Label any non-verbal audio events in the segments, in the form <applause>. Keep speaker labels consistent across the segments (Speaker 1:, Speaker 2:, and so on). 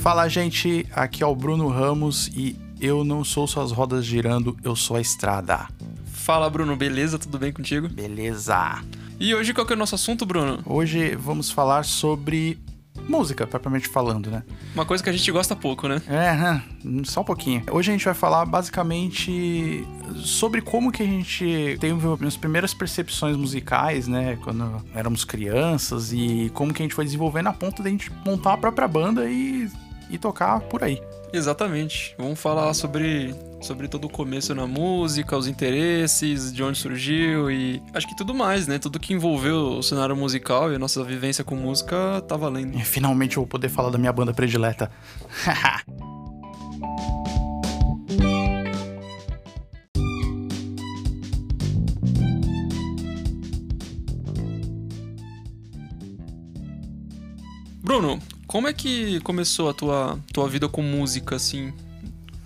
Speaker 1: Fala, gente, aqui é o Bruno Ramos e eu não sou só as rodas girando, eu sou a estrada.
Speaker 2: Fala, Bruno, beleza? Tudo bem contigo?
Speaker 1: Beleza.
Speaker 2: E hoje qual que é o nosso assunto, Bruno?
Speaker 1: Hoje vamos falar sobre música, propriamente falando, né?
Speaker 2: Uma coisa que a gente gosta pouco, né?
Speaker 1: É, só um pouquinho. Hoje a gente vai falar basicamente sobre como que a gente teve as primeiras percepções musicais, né? Quando éramos crianças e como que a gente foi desenvolvendo a ponto de a gente montar a própria banda e, e tocar por aí.
Speaker 2: Exatamente. Vamos falar sobre, sobre todo o começo na música, os interesses, de onde surgiu e acho que tudo mais, né? Tudo que envolveu o cenário musical e a nossa vivência com música tá valendo.
Speaker 1: E finalmente eu vou poder falar da minha banda predileta. <laughs>
Speaker 2: Bruno, como é que começou a tua, tua vida com música, assim?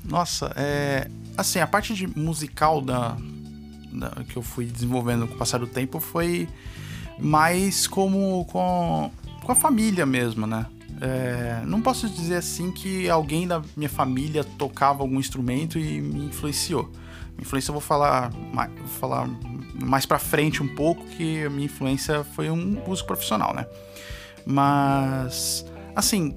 Speaker 1: Nossa, é. Assim, a parte de musical da, da, que eu fui desenvolvendo com o passar do tempo foi mais como com, com a família mesmo, né? É, não posso dizer assim que alguém da minha família tocava algum instrumento e me influenciou. Influência eu vou falar mais, vou falar mais pra frente um pouco, que a minha influência foi um músico profissional, né? Mas, assim,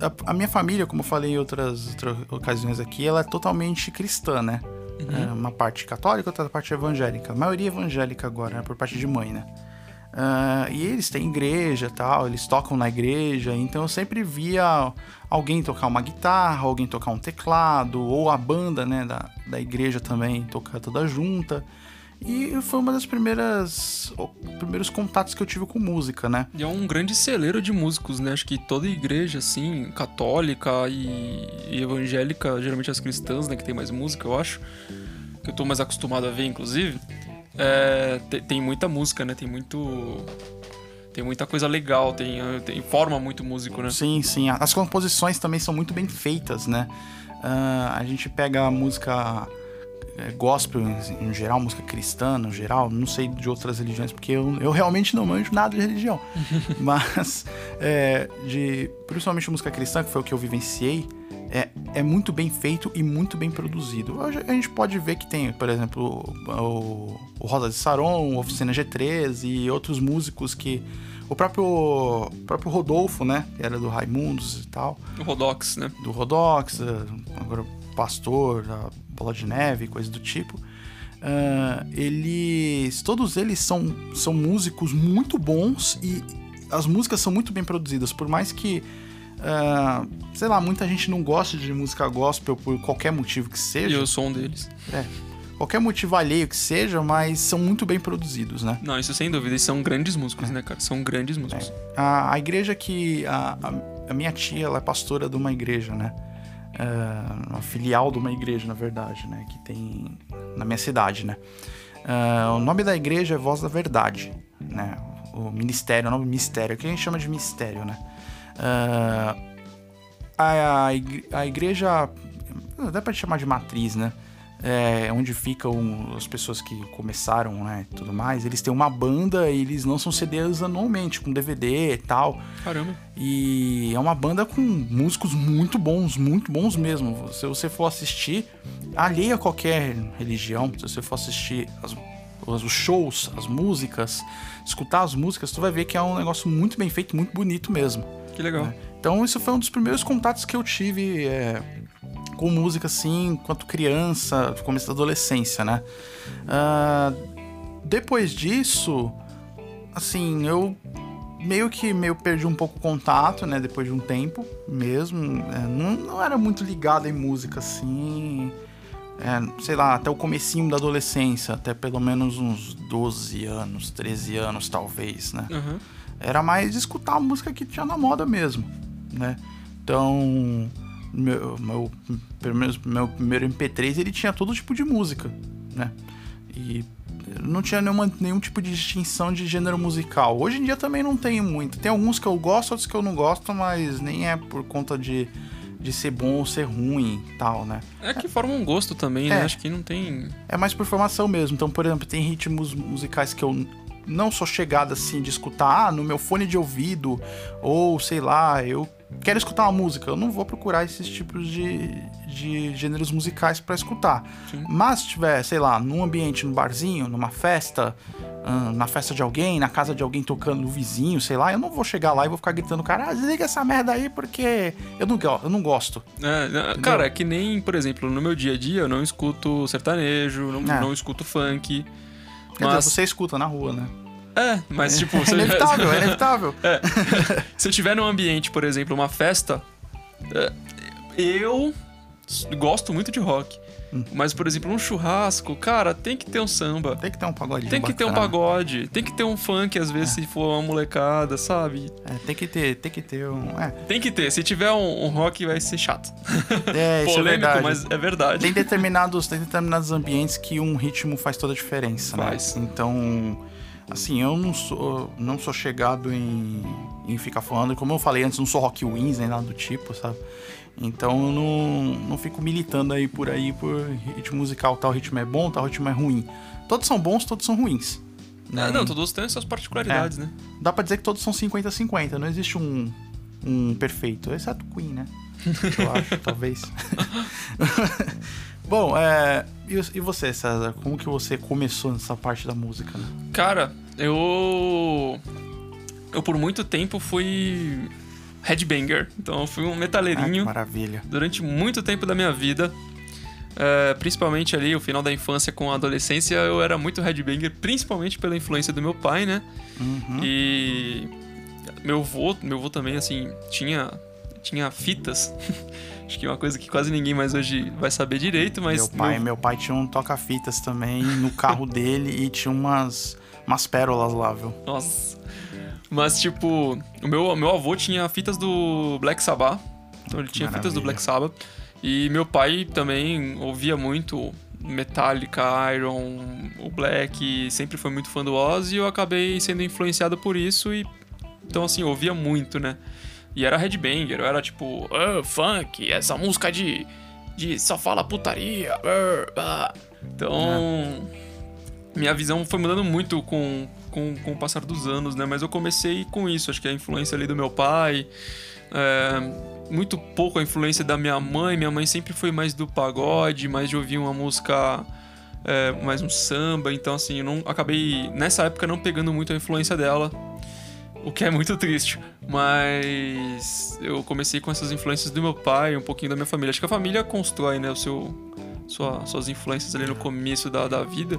Speaker 1: a, a minha família, como eu falei em outras, outras ocasiões aqui, ela é totalmente cristã, né?
Speaker 2: Uhum.
Speaker 1: É uma parte católica, outra parte evangélica. A maioria evangélica agora, né? Por parte de mãe, né? Uh, e eles têm igreja tal, eles tocam na igreja, então eu sempre via alguém tocar uma guitarra, alguém tocar um teclado, ou a banda né, da, da igreja também tocar toda junta. E foi uma das primeiras primeiros contatos que eu tive com música, né?
Speaker 2: E é um grande celeiro de músicos, né? Acho que toda igreja, assim, católica e, e evangélica, geralmente as cristãs, né? Que tem mais música, eu acho. Que eu tô mais acostumado a ver, inclusive. É, tem, tem muita música, né? Tem muito tem muita coisa legal, tem, tem forma muito músico, né?
Speaker 1: Sim, sim. As composições também são muito bem feitas, né? Uh, a gente pega a música gospel em, geral, música cristã no geral, não sei de outras religiões, porque eu, eu realmente não manjo nada de religião. <laughs> Mas, é, de, principalmente música cristã, que foi o que eu vivenciei, é, é muito bem feito e muito bem produzido. Hoje a gente pode ver que tem, por exemplo, o, o Rosa de Saron, Oficina G3 e outros músicos que. O próprio, o próprio Rodolfo, né? Que era do Raimundos e tal.
Speaker 2: O Rodox, né?
Speaker 1: Do Rodox, agora Pastor, Bola de Neve, coisa do tipo. Uh, eles. Todos eles são, são músicos muito bons e as músicas são muito bem produzidas, por mais que. Uh, sei lá, muita gente não gosta de música gospel por qualquer motivo que seja.
Speaker 2: E eu sou um deles.
Speaker 1: É. Qualquer motivo alheio que seja, mas são muito bem produzidos, né?
Speaker 2: Não, isso sem dúvida. Eles são grandes músicos, é. né, cara? São grandes músicos.
Speaker 1: É. A, a igreja que. A, a, a minha tia, ela é pastora de uma igreja, né? Uh, uma filial de uma igreja, na verdade, né? Que tem na minha cidade, né? Uh, o nome da igreja é Voz da Verdade, né? O ministério, o nome mistério, que a gente chama de mistério, né? Uh, a, a igreja, dá pra chamar de matriz, né? É, onde ficam as pessoas que começaram, né, tudo mais, eles têm uma banda e eles lançam CDs anualmente, com DVD e tal.
Speaker 2: Caramba.
Speaker 1: E é uma banda com músicos muito bons, muito bons mesmo. Se você for assistir, alheia a qualquer religião, se você for assistir as, os shows, as músicas, escutar as músicas, tu vai ver que é um negócio muito bem feito, muito bonito mesmo.
Speaker 2: Que legal.
Speaker 1: Né? Então, isso foi um dos primeiros contatos que eu tive é, com música assim, enquanto criança, começo da adolescência, né? Uh, depois disso, assim, eu meio que meio perdi um pouco o contato, né? Depois de um tempo mesmo. É, não, não, era muito ligado em música, assim. É, sei lá, até o comecinho da adolescência, até pelo menos uns 12 anos, 13 anos, talvez, né?
Speaker 2: Uhum.
Speaker 1: Era mais escutar a música que tinha na moda mesmo, né? Então, meu, meu, pelo menos meu primeiro MP3 ele tinha todo tipo de música, né? E não tinha nenhuma, nenhum tipo de distinção de gênero musical. Hoje em dia também não tem muito. Tem alguns que eu gosto, outros que eu não gosto, mas nem é por conta de, de ser bom ou ser ruim tal, né?
Speaker 2: É que forma um gosto também, né? é, né? Acho que não tem.
Speaker 1: É mais por formação mesmo. Então, por exemplo, tem ritmos musicais que eu não sou chegado assim de escutar ah, no meu fone de ouvido, ou sei lá, eu quero escutar uma música, eu não vou procurar esses tipos de, de gêneros musicais para escutar.
Speaker 2: Sim.
Speaker 1: Mas se tiver, sei lá, num ambiente, num barzinho, numa festa, hum, na festa de alguém, na casa de alguém tocando no vizinho, sei lá, eu não vou chegar lá e vou ficar gritando, cara, ah, desliga essa merda aí porque eu não, eu não gosto.
Speaker 2: É, né, cara, é que nem, por exemplo, no meu dia a dia eu não escuto sertanejo, não,
Speaker 1: É.
Speaker 2: não escuto funk. Mas,
Speaker 1: dizer, você escuta na rua, né?
Speaker 2: É, mas tipo,
Speaker 1: É
Speaker 2: se
Speaker 1: inevitável, é inevitável. <laughs>
Speaker 2: se eu tiver num ambiente, por exemplo, uma festa, é, eu gosto muito de rock.
Speaker 1: Hum.
Speaker 2: Mas, por exemplo, um churrasco, cara, tem que ter um samba.
Speaker 1: Tem que ter um pagodinho
Speaker 2: Tem que ter um
Speaker 1: bacana.
Speaker 2: pagode, tem que ter um funk, às vezes, se for uma molecada, sabe?
Speaker 1: É, tem que ter, tem que ter um. É,
Speaker 2: Tem que ter. Se tiver um, um rock, vai ser chato. <laughs>
Speaker 1: é isso é
Speaker 2: Polêmico,
Speaker 1: verdade.
Speaker 2: mas é verdade.
Speaker 1: Tem determinados, tem determinados ambientes que um ritmo faz toda a diferença,
Speaker 2: Faz.
Speaker 1: né? Então, assim, eu não sou, não sou chegado em, em ficar falando, como eu falei antes, não sou rock wins nem nada do tipo, sabe? Então eu não, não fico militando aí por aí por ritmo musical, tal ritmo é bom, tal ritmo é ruim. Todos são bons, todos são ruins. né?
Speaker 2: Ah, não, todos têm suas particularidades,
Speaker 1: É.
Speaker 2: né?
Speaker 1: Dá pra dizer que todos são 50-50, não existe um, um perfeito, exceto Queen, né? Eu acho, <laughs> talvez. <laughs> Bom, é, e, e você, César? Como que você começou nessa parte da música? Né?
Speaker 2: Cara, eu. Eu por muito tempo fui headbanger. Então eu fui um
Speaker 1: Ah,
Speaker 2: metaleirinho
Speaker 1: maravilha.
Speaker 2: durante muito tempo da minha vida. É, principalmente ali, o final da infância com a adolescência, eu era muito headbanger, principalmente pela influência do meu pai, né?
Speaker 1: Uhum.
Speaker 2: E meu avô, meu avô também, assim, tinha, tinha fitas. <laughs> Acho que é uma coisa que quase ninguém mais hoje vai saber direito, mas.
Speaker 1: meu, pai, meu pai tinha um toca-fitas também no carro dele e tinha umas, umas pérolas lá, viu?
Speaker 2: Nossa. Mas, tipo, o meu, meu avô tinha fitas do Black Sabbath. Então ele tinha fitas do
Speaker 1: maravilha.
Speaker 2: Black Sabbath. E meu pai também ouvia muito Metallica, Iron, o Black, sempre foi muito fã do Ozzy e eu acabei sendo influenciado por isso e então assim, ouvia muito, né? E era headbanger, eu era tipo, ah, funk, essa música de de só fala putaria. ah, ah." Minha visão foi mudando muito com, com, com o passar dos anos, né? Mas eu comecei com isso, acho que a influência ali do meu pai, é, muito pouco a influência da minha mãe. Minha mãe sempre foi mais do pagode, mais de ouvir uma música, é, mais um samba. Então, assim, eu não acabei nessa época não pegando muito a influência dela, o que é muito triste. Mas eu comecei com essas influências do meu pai, um pouquinho da minha família. Acho que a família constrói, né, o seu, sua- suas influências ali no começo da, da vida.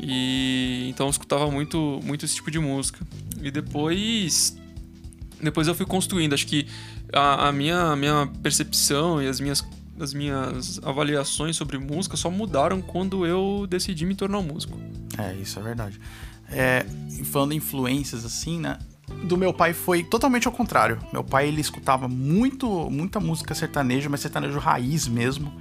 Speaker 2: E então eu escutava muito, muito esse tipo de música. E depois depois eu fui construindo. Acho que a, a minha, a minha percepção e as minhas, as minhas avaliações sobre música só mudaram quando eu decidi me tornar músico.
Speaker 1: É, isso é verdade. É, falando em influências assim, né? Do meu pai foi totalmente ao contrário. Meu pai ele escutava muito, muita música sertaneja, mas sertanejo raiz mesmo.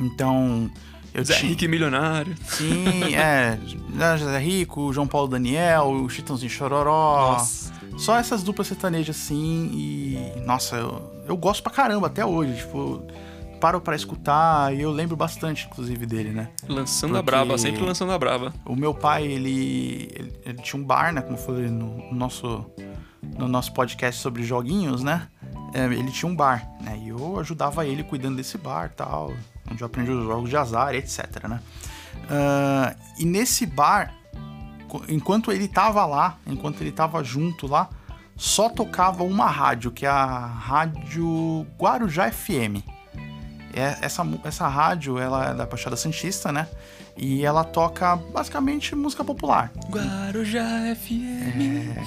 Speaker 1: Então, eu
Speaker 2: Zé
Speaker 1: tinha.
Speaker 2: Henrique Milionário.
Speaker 1: Sim, <laughs> é. né, José Rico, João Paulo Daniel, o Chitãozinho Chororó.
Speaker 2: Nossa.
Speaker 1: Só essas duplas sertanejas assim e. Nossa, eu, eu gosto pra caramba até hoje. Tipo, paro pra escutar e eu lembro bastante, inclusive, dele, né?
Speaker 2: Lançando a
Speaker 1: Porque-
Speaker 2: braba, sempre lançando a braba.
Speaker 1: O meu pai, ele, ele, ele tinha um bar, né? Como eu falei no nosso, no nosso podcast sobre joguinhos, né? É, ele tinha um bar, né? E eu ajudava ele cuidando desse bar tal, onde eu aprendi os jogos de azar, etc, né? Ah, e nesse bar, enquanto ele tava lá, enquanto ele tava junto lá, só tocava uma rádio, que é a Rádio Guarujá FM. É, essa, essa rádio, ela é da Baixada Santista, né? E ela toca basicamente música popular.
Speaker 2: Guarujá FM.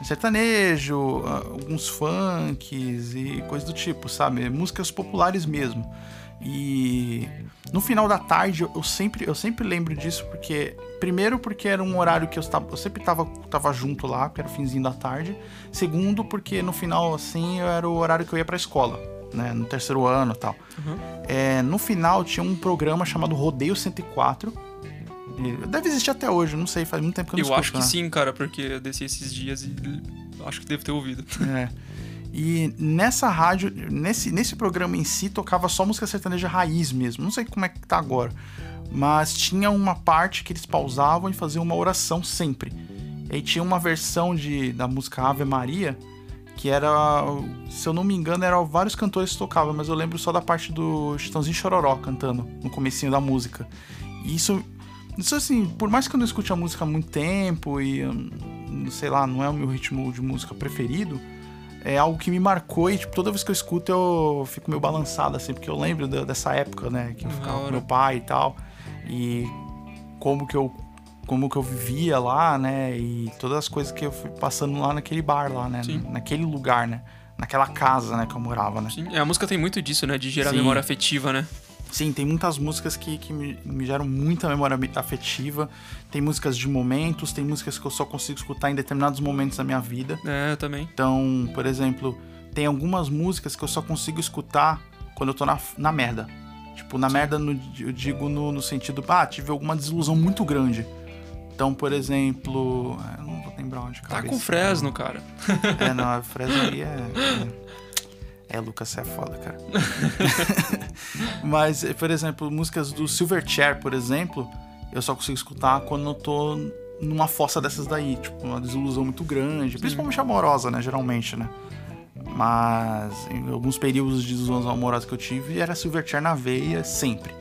Speaker 1: É, sertanejo, ah, alguns funks e coisa do tipo, sabe? Músicas populares mesmo. E no final da tarde eu sempre, eu sempre lembro disso porque primeiro porque era um horário que eu, estava, eu sempre tava, tava junto lá, que era o finzinho da tarde. Segundo porque no final assim era o horário que eu ia pra escola, né, no terceiro ano, e tal.
Speaker 2: Uhum.
Speaker 1: É, no final tinha um programa chamado Rodeio 104. E Deve existir até hoje, não sei, faz muito tempo que eu
Speaker 2: Eu
Speaker 1: não escuto,
Speaker 2: acho que
Speaker 1: né?
Speaker 2: sim, cara, porque eu desci esses dias e acho que devo ter ouvido.
Speaker 1: É. <laughs> E nessa rádio, nesse, nesse programa em si, tocava só música sertaneja raiz mesmo. Não sei como é que tá agora. Mas tinha uma parte que eles pausavam e faziam uma oração sempre. E tinha uma versão de, da música Ave Maria que era, se eu não me engano, eram vários cantores que tocavam, mas eu lembro só da parte do Chitãozinho Chororó cantando no comecinho da música. E isso, isso assim, por mais que eu não escute a música há muito tempo e, hum, sei lá, não é o meu ritmo de música preferido, é algo que me marcou e tipo, toda vez que eu escuto eu fico meio balançado, assim, porque eu lembro dessa época, né, que eu ficava com meu pai e tal, e como que eu como que eu vivia lá, né? E todas as coisas que eu fui passando lá naquele bar lá, né? Sim. Naquele lugar, né? Naquela casa, né, que eu morava, né?
Speaker 2: Sim, a música tem muito disso, né? De gerar Sim. memória afetiva, né?
Speaker 1: Sim, tem muitas músicas que, que me, me, geram muita memória afetiva. Tem músicas de momentos, tem músicas que eu só consigo escutar em determinados momentos da minha vida.
Speaker 2: É, eu também.
Speaker 1: Então, por exemplo, tem algumas músicas que eu só consigo escutar quando eu tô na, na merda. Tipo, na Sim. merda no, eu digo no, no sentido, ah, tive alguma desilusão muito grande. Então, por exemplo. Eu não vou lembrar onde,
Speaker 2: cara. Tá com Fresno, cara.
Speaker 1: É, não, Fresno aí é. é... <laughs> É, Lucas, você é foda, cara. <laughs> Mas, por exemplo, músicas do Silverchair, por exemplo, eu só consigo escutar quando eu tô numa fossa dessas daí, tipo, uma desilusão muito grande, principalmente amorosa, né, geralmente, né? Mas em alguns períodos de desilusão amorosa que eu tive, era Silverchair na veia sempre,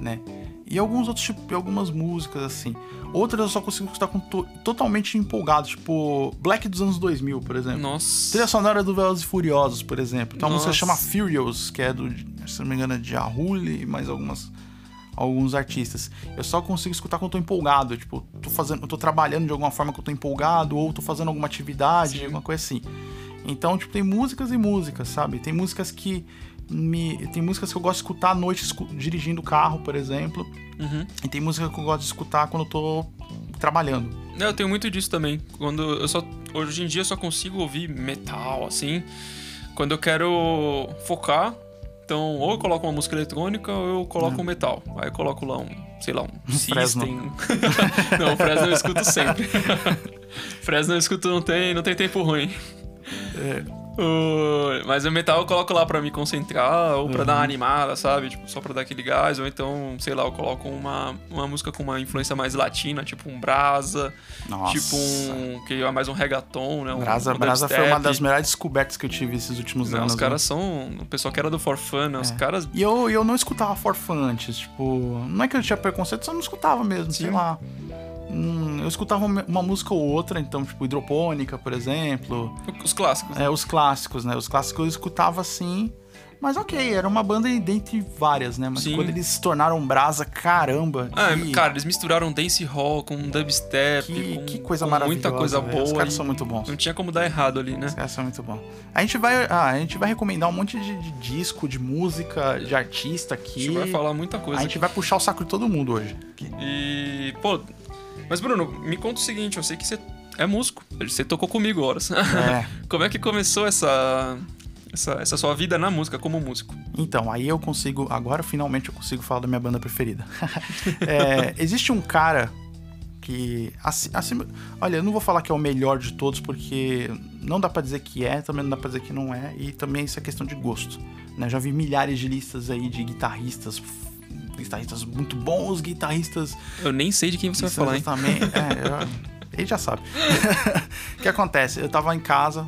Speaker 1: né? E alguns outros tipos, algumas músicas assim. Outras eu só consigo escutar com to totalmente empolgado, tipo Black dos anos 2000, por exemplo.
Speaker 2: Nossa.
Speaker 1: Trilha sonora do Velozes e Furiosos, por exemplo. Tem uma Nossa. música que chama Furious, que é do, se não me engano, é de Ahuli e mais algumas alguns artistas. Eu só consigo escutar quando eu tô empolgado, tipo, tô fazendo, tô trabalhando de alguma forma que eu tô empolgado ou tô fazendo alguma atividade, Sim. alguma coisa assim. Então, tipo, tem músicas e músicas, sabe? Tem músicas que me. Tem músicas que eu gosto de escutar à noite dirigindo o carro, por exemplo. Uhum. E tem música que eu gosto de escutar quando eu tô trabalhando.
Speaker 2: Eu tenho muito disso também. Quando eu só. Hoje em dia eu só consigo ouvir metal, assim. Quando eu quero focar. Então, ou eu coloco uma música eletrônica ou eu coloco é. um metal. Aí eu coloco lá um, sei lá, um System. <laughs> não, o Fresno eu escuto sempre. <laughs> Fresno eu escuto não tem, não tem tempo ruim. É. Mas o metal eu coloco lá pra me concentrar ou pra uhum. dar uma uhum. animada, sabe? Tipo, só pra dar aquele gás. Ou então, sei lá, eu coloco uma, uma música com uma influência mais latina, tipo um Brasa. Nossa. Tipo um. que é mais um reggaeton, né? Um,
Speaker 1: Brasa,
Speaker 2: um
Speaker 1: Brasa foi uma das melhores descobertas que eu tive esses últimos
Speaker 2: não,
Speaker 1: anos.
Speaker 2: Os caras né? são. O pessoal que era do For Fun, né? Os é. caras.
Speaker 1: E eu, eu não escutava For Fun antes. Tipo, não é que eu tinha preconceito, só não escutava mesmo, Sim. sei lá. Hum, eu escutava uma música ou outra, então, tipo, hidropônica, por exemplo.
Speaker 2: Os clássicos.
Speaker 1: É, os clássicos, né? Os clássicos eu escutava assim. Mas ok, era uma banda dentre várias, né? Mas Sim. quando eles se tornaram brasa, caramba.
Speaker 2: Ah, que... cara, eles misturaram dance hall com dubstep.
Speaker 1: Que,
Speaker 2: com,
Speaker 1: que coisa maravilhosa.
Speaker 2: Muita coisa boa.
Speaker 1: Os caras são muito bons.
Speaker 2: Não tinha como dar errado ali, né?
Speaker 1: Os caras são muito bons. A gente vai, ah, a gente vai recomendar um monte de, de, disco, de música, de artista aqui. A
Speaker 2: gente vai falar muita coisa.
Speaker 1: A gente
Speaker 2: aqui.
Speaker 1: vai puxar o saco de todo mundo hoje.
Speaker 2: E, pô, mas, Bruno, me conta o seguinte: eu sei que você é músico. Você tocou comigo horas. É. <laughs> Como é que começou essa, essa, essa, sua vida na música como músico?
Speaker 1: Então, aí eu consigo. Agora finalmente eu consigo falar da minha banda preferida. <laughs> é, existe um cara que. Assim, assim, olha, eu não vou falar que é o melhor de todos, porque não dá para dizer que é, também não dá pra dizer que não é, e também isso é questão de gosto. Né? Já vi milhares de listas aí de guitarristas guitarristas muito bons, guitarristas.
Speaker 2: Eu nem sei de quem você vai falar, hein?
Speaker 1: Também, é, eu, <laughs> ele já sabe. <laughs> o que acontece? Eu tava em casa.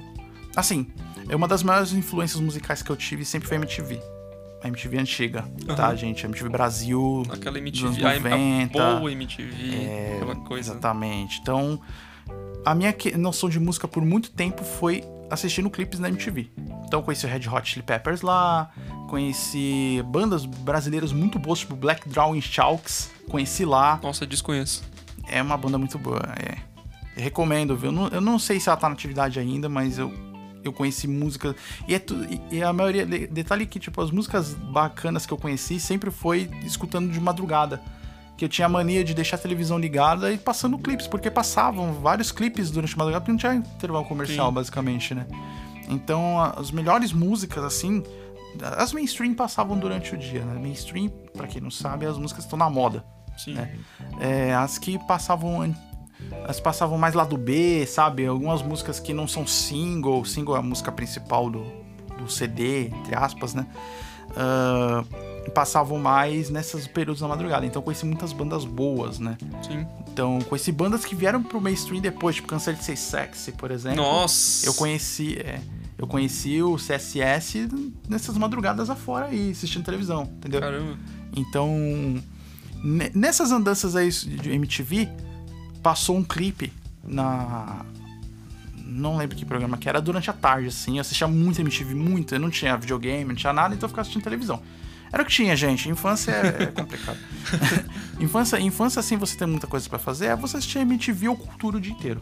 Speaker 1: Assim, é uma das maiores influências musicais que eu tive sempre foi a MTV. A MTV antiga, uhum. tá, gente? A MTV Brasil.
Speaker 2: Aquela MTV, dos anos 90, a boa MTV, é, aquela coisa.
Speaker 1: Exatamente. Então, a minha noção de música por muito tempo foi assistindo clipes na MTV. Então, conheci o Red Hot Chili Peppers lá, Conheci bandas brasileiras muito boas, tipo Black Drawing Chalks. Conheci lá.
Speaker 2: Nossa, desconheço.
Speaker 1: É uma banda muito boa, é. Eu recomendo, viu? Eu não, eu não sei se ela tá na atividade ainda, mas eu, eu conheci músicas. E, é tu, e a maioria. Detalhe que, tipo, as músicas bacanas que eu conheci sempre foi escutando de madrugada. Que eu tinha a mania de deixar a televisão ligada e passando clipes, porque passavam vários clipes durante a madrugada, porque não tinha intervalo comercial, Sim. basicamente, né? Então, as melhores músicas, assim, as mainstream passavam durante o dia, né? Mainstream, para quem não sabe, as músicas estão na moda. Sim. Né? É, as que passavam. As passavam mais lá do B, sabe? Algumas músicas que não são single, single é a música principal do, do CD, entre aspas, né? Uh, passavam mais nesses períodos da madrugada. Então conheci muitas bandas boas, né?
Speaker 2: Sim.
Speaker 1: Então conheci bandas que vieram pro mainstream depois, tipo Cansei de Ser Sexy, por exemplo.
Speaker 2: Nossa!
Speaker 1: Eu conheci. É, Eu conheci o CSS nessas madrugadas afora aí, assistindo televisão, entendeu?
Speaker 2: Caramba.
Speaker 1: Então, ne- nessas andanças aí de MTV, passou um clipe na. Não lembro que programa que era, durante a tarde, assim. Eu assistia muito MTV, muito. Eu não tinha videogame, não tinha nada, então eu ficava assistindo televisão. Era o que tinha, gente. Infância é, é complicado. <laughs> infância, infância, assim, você tem muita coisa pra fazer, é você assistir MTV ou cultura o dia inteiro.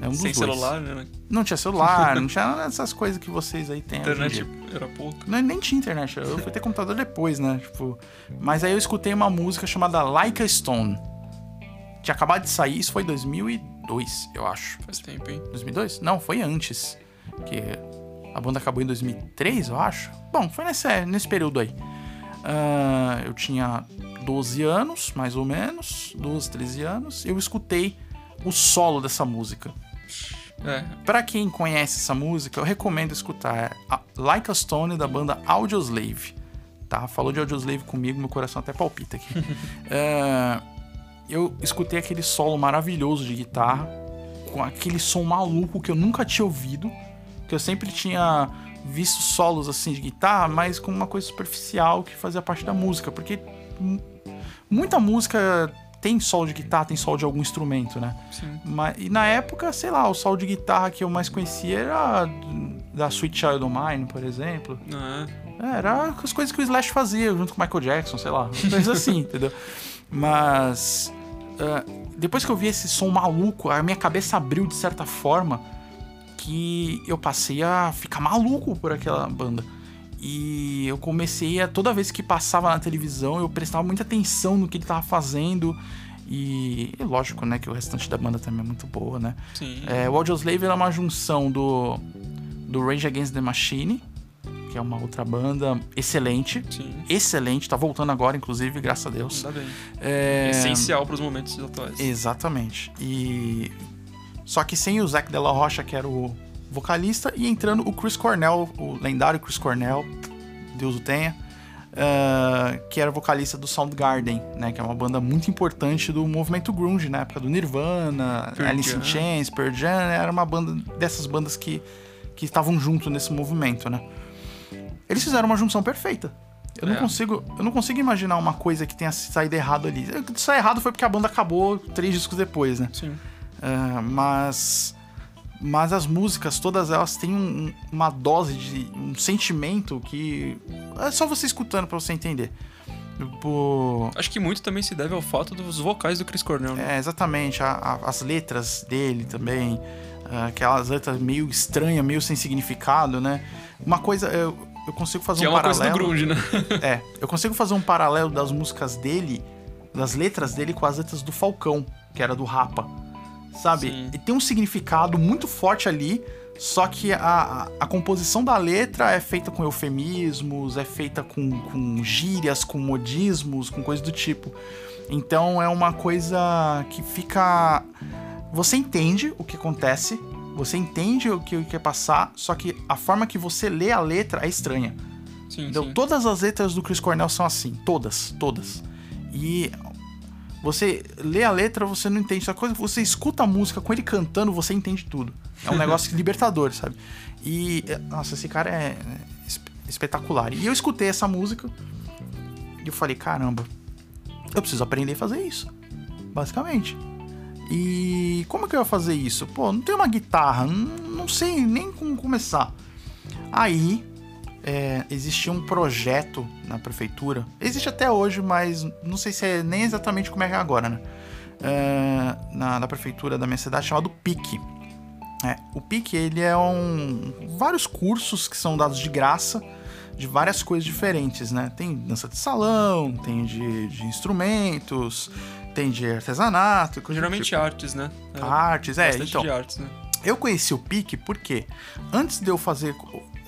Speaker 1: É um
Speaker 2: Sem
Speaker 1: dois.
Speaker 2: celular, né?
Speaker 1: Não tinha celular, não tinha nada dessas coisas que vocês aí têm. em
Speaker 2: Internet era pouco.
Speaker 1: Não, nem tinha internet, eu fui ter computador depois, né? Tipo, mas aí eu escutei uma música chamada Like a Stone. Tinha acabado de sair, isso foi 2002, eu acho.
Speaker 2: Faz tempo, hein?
Speaker 1: 2002? Não, foi antes. Que a banda acabou em 2003, eu acho. Bom, foi nesse, nesse período aí. Ah, eu tinha 12 anos, mais ou menos, 12, 13 anos. Eu escutei o solo dessa música.
Speaker 2: É,
Speaker 1: Pra quem conhece essa música, eu recomendo escutar é a Like a Stone da banda Audioslave. Tá? Falou de Audioslave comigo, meu coração até palpita aqui. <laughs> É, eu escutei aquele solo maravilhoso de guitarra, com aquele som maluco que eu nunca tinha ouvido, que eu sempre tinha visto solos assim de guitarra, mas com uma coisa superficial que fazia parte da música, porque mu- muita música tem solo de guitarra, tem solo de algum instrumento, né?
Speaker 2: sim.
Speaker 1: Mas, e na época, sei lá, o solo de guitarra que eu mais conhecia era da Sweet Child O' Mine, por exemplo.
Speaker 2: Ah,
Speaker 1: É, Era as coisas que o Slash fazia junto com o Michael Jackson, sei lá. Coisas assim, <laughs> entendeu? Mas. ah, depois que eu vi esse som maluco, a minha cabeça abriu de certa forma que eu passei a ficar maluco por aquela banda. E eu comecei a. Toda vez que passava na televisão, eu prestava muita atenção no que ele tava fazendo. E, e lógico, né, que o restante da banda também é muito boa, né?
Speaker 2: sim.
Speaker 1: É, o Audioslave é uma junção do, do Rage Against the Machine, que é uma outra banda excelente.
Speaker 2: Sim.
Speaker 1: Excelente, tá voltando agora, inclusive, graças a Deus.
Speaker 2: Ainda bem.
Speaker 1: É,
Speaker 2: Essencial pros momentos atuais.
Speaker 1: Exatamente. E. Só que sem o Zac Della Rocha, que era o vocalista, e entrando o Chris Cornell, o lendário Chris Cornell, Deus o tenha, ah, que era vocalista do Soundgarden, né? Que é uma banda muito importante do movimento grunge, na época do Nirvana,
Speaker 2: Pearl
Speaker 1: Alice in. Chains, Pearl Jam, era uma banda dessas bandas que, que estavam junto nesse movimento, né? Eles fizeram uma junção perfeita. Eu não
Speaker 2: É.
Speaker 1: consigo, eu não consigo imaginar uma coisa que tenha saído errado ali. Se saiu errado foi porque a banda acabou três discos depois, né?
Speaker 2: Sim.
Speaker 1: Ah, mas mas as músicas todas elas têm um- uma dose de um sentimento que é só você escutando pra você entender. Tipo,
Speaker 2: Acho que muito também se deve ao fato dos vocais do Chris Cornell, né?
Speaker 1: é, exatamente, a- a- as letras dele também, ah, aquelas letras meio estranhas, meio sem significado, né? Uma coisa, eu, eu consigo fazer
Speaker 2: que é
Speaker 1: um
Speaker 2: uma coisa
Speaker 1: paralelo.
Speaker 2: do grunge, né? <laughs>
Speaker 1: É, eu consigo fazer um paralelo das músicas dele, das letras dele com as letras do Falcão, que era do Rapa. Sabe?
Speaker 2: Sim.
Speaker 1: E tem um significado muito forte ali, só que a, a, composição da letra é feita com eufemismos, é feita com, com gírias, com modismos, com coisas do tipo. Então é uma coisa que fica. Você entende o que acontece, você entende o que o que quer passar, só que a forma que você lê a letra é estranha.
Speaker 2: Sim,
Speaker 1: Então,
Speaker 2: sim.
Speaker 1: todas as letras do Chris Cornell são assim. Todas, todas. E você lê a letra, você não entende essa coisa. Você escuta a música com ele cantando, você entende tudo. É um <laughs> negócio libertador, sabe? E, é, nossa, esse cara é é esp- espetacular. E eu escutei essa música e eu falei, caramba, eu preciso aprender a fazer isso. Basicamente. E como é que eu ia fazer isso? Pô, não tenho uma guitarra, não, não sei nem como começar. Aí é, existia um projeto na prefeitura. Existe até hoje, mas não sei se é nem exatamente como é que é agora, né? É, na, na prefeitura da minha cidade chamado PIC. É, o PIC ele é um vários cursos que são dados de graça de várias coisas diferentes, né? Tem dança de salão, tem de, de instrumentos, tem de artesanato,
Speaker 2: Geralmente
Speaker 1: tipo.
Speaker 2: artes, né?
Speaker 1: Artes, é.
Speaker 2: bastante
Speaker 1: Então,
Speaker 2: de artes, né?
Speaker 1: eu conheci o PIC porque antes de eu fazer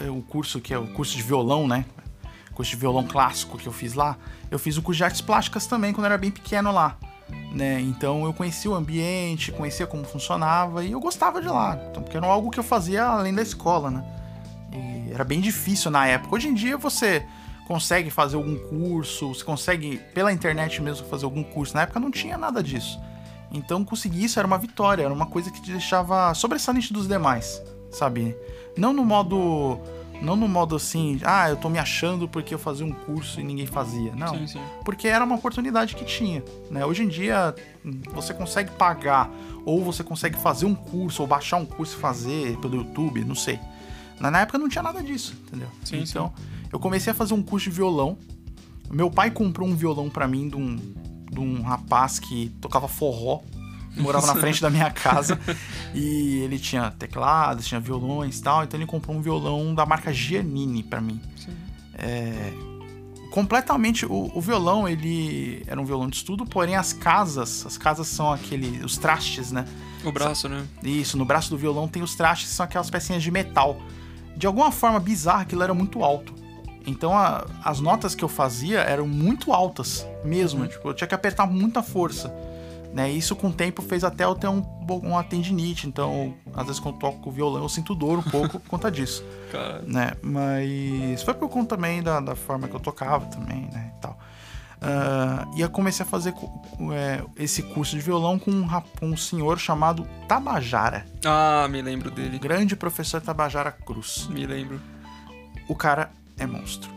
Speaker 1: o- o curso que é o curso de violão, né? Curso de violão clássico que eu fiz lá, eu fiz o curso de artes plásticas também quando eu era bem pequeno lá, né? Então eu conheci o ambiente, conhecia como funcionava e eu gostava de lá, então, porque era algo que eu fazia além da escola, né? E era bem difícil na época. Hoje em dia você consegue fazer algum curso, você consegue pela internet mesmo fazer algum curso. Na época não tinha nada disso. Então conseguir isso era uma vitória, era uma coisa que te deixava sobressalente dos demais, sabe? Não no modo. Não no modo assim, ah, eu tô me achando porque eu fazia um curso e ninguém fazia. Não.
Speaker 2: Sim, sim.
Speaker 1: Porque era uma oportunidade que tinha. Né? Hoje em dia, você consegue pagar, ou você consegue fazer um curso, ou baixar um curso e fazer pelo YouTube, não sei. Na época não tinha nada disso, entendeu?
Speaker 2: Sim,
Speaker 1: então, eu comecei a fazer um curso de violão. Meu pai comprou um violão pra mim de um, de um rapaz que tocava forró, morava na <laughs> frente da minha casa. E ele tinha teclados, tinha violões e tal. Então ele comprou um violão da marca Giannini pra mim.
Speaker 2: Sim.
Speaker 1: É, completamente o, o violão ele era um violão de estudo porém as casas as casas são aquele os trastes né
Speaker 2: O braço, né?
Speaker 1: isso no braço do violão tem os trastes que são aquelas pecinhas de metal de alguma forma bizarra aquilo era muito alto então a- as notas que eu fazia eram muito altas mesmo tipo eu tinha que apertar muita força né isso com o tempo fez até eu ter um, uma tendinite então às vezes quando toco o violão eu sinto dor um pouco por conta disso <laughs>
Speaker 2: Cara,
Speaker 1: né? Mas foi por conta também da, da forma que eu tocava também, né? E tal. Ah, e eu comecei a fazer é, esse curso de violão com um, um senhor chamado Tabajara.
Speaker 2: Ah, me lembro dele.
Speaker 1: Grande professor Tabajara Cruz.
Speaker 2: Me lembro.
Speaker 1: O cara é monstro.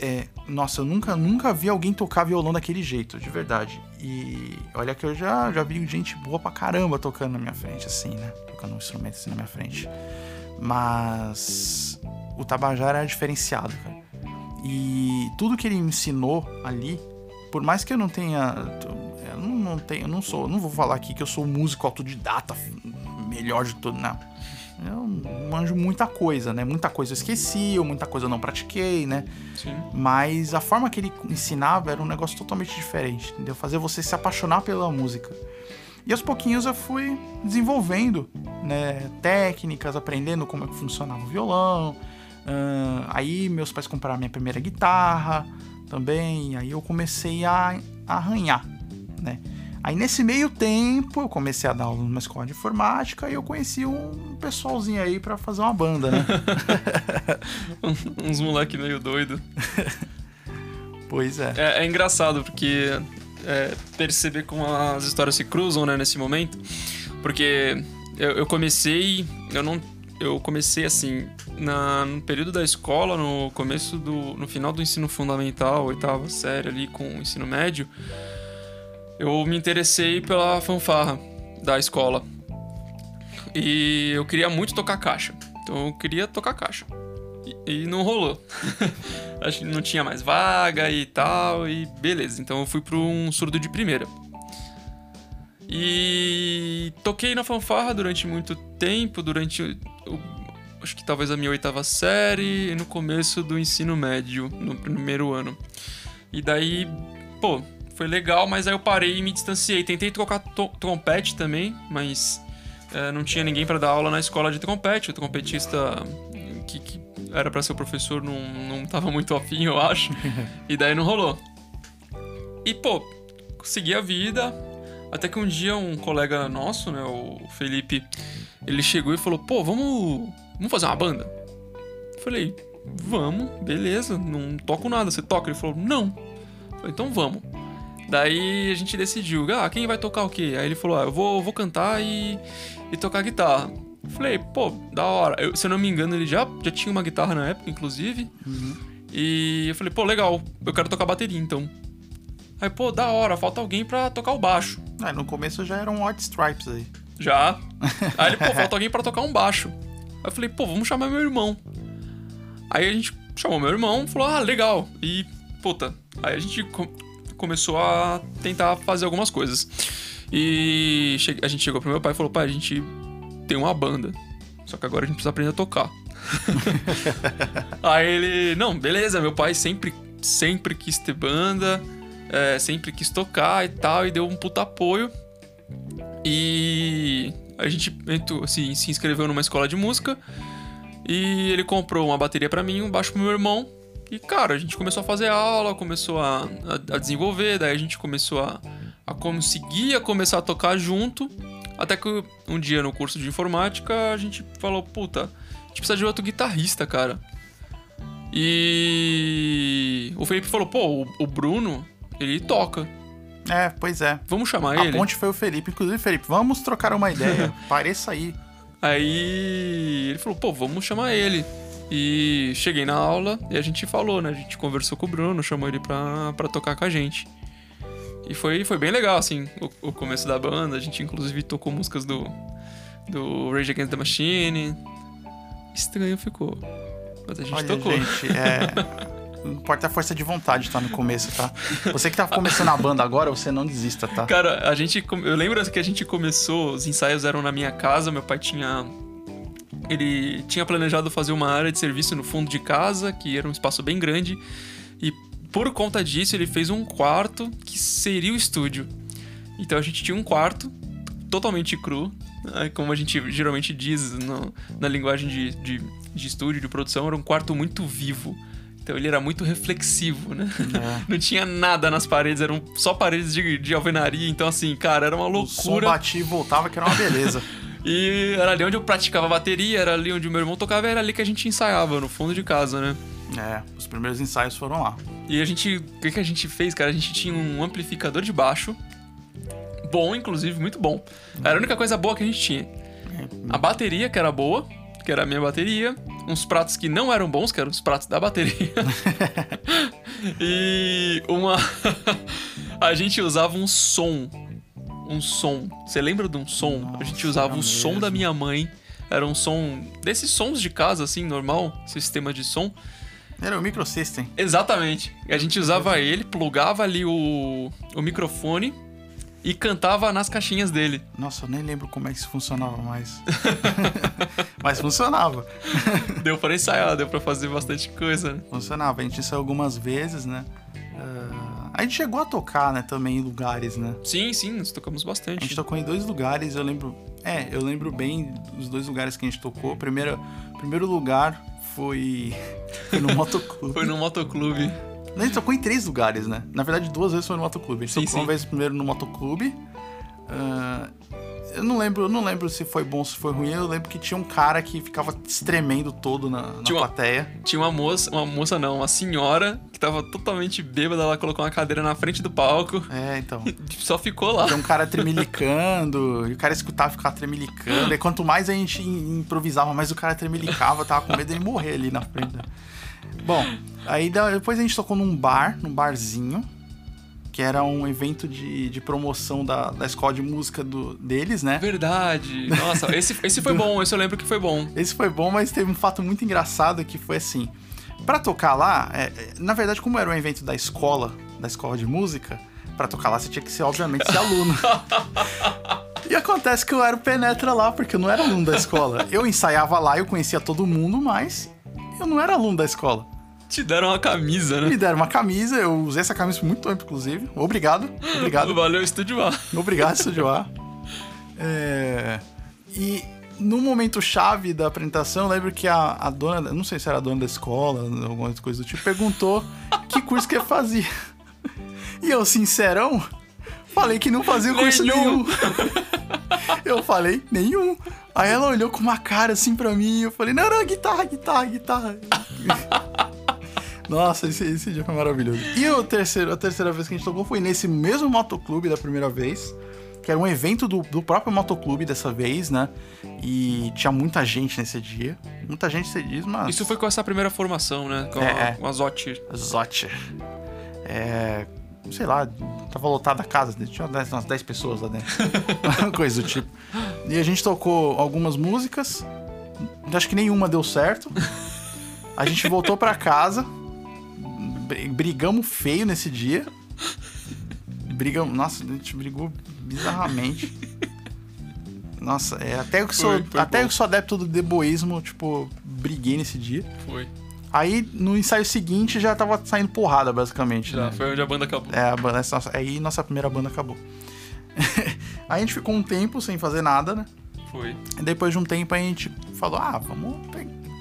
Speaker 1: É, nossa, eu nunca, nunca vi alguém tocar violão daquele jeito, de verdade. E olha que eu já, já vi gente boa pra caramba tocando na minha frente, assim, né? Tocando um instrumento assim na minha frente. Mas o Tabajara era diferenciado, cara. E tudo que ele me ensinou ali, por mais que eu não tenha. Eu não, não tenho, eu não sou. eu Não vou falar aqui que eu sou músico autodidata, melhor de tudo, não. Eu manjo muita coisa, né? Muita coisa eu esqueci, ou muita coisa eu não pratiquei, né?
Speaker 2: Sim.
Speaker 1: Mas a forma que ele ensinava era um negócio totalmente diferente, entendeu? Fazer você se apaixonar pela música. E aos pouquinhos eu fui desenvolvendo né, técnicas, aprendendo como é que funcionava o violão. Ahn, aí meus pais compraram minha primeira guitarra também. Aí eu comecei a, a arranhar, né? Aí nesse meio tempo eu comecei a dar aula numa escola de informática e eu conheci um pessoalzinho aí pra fazer uma banda, né? <laughs>
Speaker 2: Uns moleque meio doido. <laughs>
Speaker 1: pois é.
Speaker 2: É, é engraçado porque é, perceber como as histórias se cruzam, né, nesse momento. Porque eu, eu comecei. Eu não. Eu comecei assim, na, no período da escola, no começo do. no final do ensino fundamental, oitava série ali com o ensino médio, eu me interessei pela fanfarra da escola. E eu queria muito tocar caixa. Então eu queria tocar caixa. E, e não rolou. <laughs> Acho que não tinha mais vaga e tal, e beleza. Então eu fui para um surdo de primeira. E toquei na fanfarra durante muito tempo, durante o- acho que talvez a minha oitava série e no começo do ensino médio, no primeiro ano. E daí, pô, foi legal, mas aí eu parei e me distanciei. Tentei tocar to- trompete também, mas é, não tinha ninguém para dar aula na escola de trompete. O trompetista que, que era para ser o professor não, não tava muito afim, eu acho. <laughs> e daí não rolou. E, pô, segui a vida. Até que um dia um colega nosso, né, o Felipe, ele chegou e falou: pô, vamos, vamos fazer uma banda? Falei: vamos, beleza, não toco nada, você toca? Ele falou: não. Falei: então vamos. Daí a gente decidiu: ah, quem vai tocar o quê? Aí ele falou: ah, eu vou, vou cantar e, e tocar guitarra. Falei, pô, da hora. Eu- se eu não me engano, ele já, já tinha uma guitarra na época, inclusive. E eu falei, pô, legal, eu quero tocar bateria então. Aí, pô, da hora, falta alguém pra tocar o baixo.
Speaker 1: Ah, no começo já eram White Stripes aí.
Speaker 2: Já. <laughs> Aí ele, pô, falta alguém pra tocar um baixo. Aí eu falei, pô, vamos chamar meu irmão. Aí a gente chamou meu irmão, falou, ah, legal. E, puta, aí a gente começou a tentar fazer algumas coisas. E a gente chegou pro meu pai e falou, pai, a gente tem uma banda. Só que agora a gente precisa aprender a tocar. <laughs> Aí ele, não, beleza, meu pai sempre, sempre quis ter banda, é, sempre quis tocar e tal, e deu um puta apoio. E a gente entrou, assim, se inscreveu numa escola de música. E ele comprou uma bateria pra mim, um baixo pro meu irmão. E, cara, a gente começou a fazer aula, começou a, a, a desenvolver, daí a gente começou a, a conseguir a começar a tocar junto. Até que um dia no curso de informática a gente falou, puta, a gente precisa de outro guitarrista, cara. E o Felipe falou, pô, o, Bruno, ele toca.
Speaker 1: É, pois é.
Speaker 2: Vamos chamar
Speaker 1: A
Speaker 2: ele?
Speaker 1: ponte foi o Felipe. Inclusive, Felipe, vamos trocar uma ideia. <laughs> Pareça aí.
Speaker 2: Aí ele falou, pô, vamos chamar ele. E cheguei na aula e a gente falou, né? A gente conversou com o Bruno, chamou ele pra, pra tocar com a gente. E foi, foi bem legal, assim, o, o começo da banda. A gente, inclusive, tocou músicas do, do Rage Against the Machine. Estranho ficou. Mas a gente
Speaker 1: Olha,
Speaker 2: tocou.
Speaker 1: gente, é. Não <laughs> importa a força de vontade, tá? No começo, tá? Você que tá começando a banda agora, você não desista, tá?
Speaker 2: Cara, a gente. Eu lembro que a gente começou, os ensaios eram na minha casa, meu pai tinha. Ele tinha planejado fazer uma área de serviço no fundo de casa, que era um espaço bem grande. E por conta disso, ele fez um quarto que seria o estúdio. Então a gente tinha um quarto totalmente cru, né, como a gente geralmente diz no- na linguagem de, de, de estúdio, de produção, era um quarto muito vivo. Então ele era muito reflexivo, né?
Speaker 1: É. <laughs>
Speaker 2: Não tinha nada nas paredes, eram só paredes de, de alvenaria. Então, assim, cara, era uma
Speaker 1: O som
Speaker 2: loucura.
Speaker 1: batia e voltava, que era uma beleza. <laughs>
Speaker 2: E era ali onde eu praticava bateria, era ali onde o meu irmão tocava, era ali que a gente ensaiava, no fundo de casa, né?
Speaker 1: É, os primeiros ensaios foram lá.
Speaker 2: E a gente. O que, que a gente fez, cara? A gente tinha um amplificador de baixo. Bom, inclusive, muito bom. Era a única coisa boa que a gente tinha. A bateria, que era boa, que era a minha bateria. Uns pratos que não eram bons, que eram os pratos da bateria. <laughs> <laughs> e uma. <laughs> a gente usava um som. Um som. Você lembra de um som? a
Speaker 1: Nossa,
Speaker 2: gente usava o som
Speaker 1: mesmo.
Speaker 2: da minha mãe. Era um som. Desses sons de casa, assim, normal, sistema de som.
Speaker 1: Era o Microsystem.
Speaker 2: Exatamente. A gente usava ele, plugava ali o, o microfone e cantava nas caixinhas dele.
Speaker 1: Nossa, eu nem lembro como é que isso funcionava mais. <laughs> Mas funcionava. <laughs>
Speaker 2: Deu pra ensaiar, deu pra fazer bastante coisa. né?
Speaker 1: Funcionava. A gente saiu algumas vezes, né? Ah, a gente chegou a tocar, né, também em lugares, né?
Speaker 2: Sim, sim, nós tocamos
Speaker 1: A
Speaker 2: bastante.
Speaker 1: gente tocou em dois lugares, eu lembro. É, eu lembro bem dos dois lugares que a gente tocou. Primeiro, primeiro lugar foi, <laughs> foi no motoclube.
Speaker 2: Foi no motoclube.
Speaker 1: A gente tocou em três lugares, né? Na verdade, duas vezes foi no motoclube. A gente
Speaker 2: Sim,
Speaker 1: tocou uma
Speaker 2: sim.
Speaker 1: vez primeiro no motoclube. ah, eu não lembro, eu não lembro se foi bom ou se foi ruim. Eu lembro que tinha um cara que ficava tremendo todo na, na
Speaker 2: Tinha uma-
Speaker 1: plateia.
Speaker 2: Tinha uma moça, uma moça não, uma senhora que tava totalmente bêbada, ela colocou uma cadeira na frente do palco
Speaker 1: É, então. <laughs>
Speaker 2: só ficou lá.
Speaker 1: Tinha um cara tremelicando, e o cara escutava ficava tremelicando. E quanto mais a gente im- improvisava, mais o cara tremelicava, tava com medo dele morrer ali na frente. Bom, aí depois a gente tocou num bar, num barzinho, que era um evento de, de promoção da, da escola de música do, deles, né?
Speaker 2: Verdade. Nossa, esse, esse foi bom, esse eu lembro que foi bom.
Speaker 1: Esse foi bom, mas teve um fato muito engraçado que foi assim. Pra tocar lá, é, é, na verdade, como era um evento da escola, da escola de música, pra tocar lá você tinha que ser, obviamente, ser aluno. <laughs> E acontece que eu era o penetra lá, porque eu não era aluno da escola. Eu ensaiava lá, eu conhecia todo mundo, mas eu não era aluno da escola.
Speaker 2: Te deram uma camisa, né?
Speaker 1: Me deram uma camisa, eu usei essa camisa por muito tempo, inclusive. Obrigado, obrigado. <laughs>
Speaker 2: Valeu, Estúdio A.
Speaker 1: Obrigado, Estúdio A. É, E no momento chave da apresentação, eu lembro que a, a dona, não sei se era a dona da escola, alguma coisa do tipo, perguntou <laughs> que curso que eu fazia. E eu, sincerão, falei que não fazia curso
Speaker 2: Nenhum.
Speaker 1: nenhum. <laughs> Eu falei, nenhum. Aí ela olhou com uma cara assim pra mim e eu falei, não, não, guitarra, guitarra, guitarra. Nossa, esse, esse dia foi maravilhoso. E o terceiro, a terceira vez que a gente tocou foi nesse mesmo motoclube da primeira vez, que era um evento do, do próprio motoclube dessa vez, né? E tinha muita gente nesse dia. Muita gente se diz, mas.
Speaker 2: Isso foi com essa primeira formação, né? Com,
Speaker 1: É,
Speaker 2: a,
Speaker 1: é.
Speaker 2: com a Zotti.
Speaker 1: É. Sei lá, tava lotada a casa, tinha umas 10, umas 10 pessoas lá dentro. <laughs> Coisa do tipo. E a gente tocou algumas músicas. Acho que nenhuma deu certo. A gente voltou pra casa. Br- Brigamos feio nesse dia. Brigamos. Nossa, a gente brigou bizarramente. Nossa, é, até eu que sou,
Speaker 2: Foi- foi
Speaker 1: até eu
Speaker 2: bom.
Speaker 1: que sou adepto do deboísmo, tipo, briguei nesse dia.
Speaker 2: Foi.
Speaker 1: Aí no ensaio seguinte já tava saindo porrada, basicamente.
Speaker 2: Já,
Speaker 1: né?
Speaker 2: foi onde a banda acabou.
Speaker 1: É, a banda, essa, aí nossa primeira banda acabou. aí <laughs> a gente ficou um tempo sem fazer nada, né?
Speaker 2: Foi.
Speaker 1: E depois de um tempo a gente falou, ah, vamos.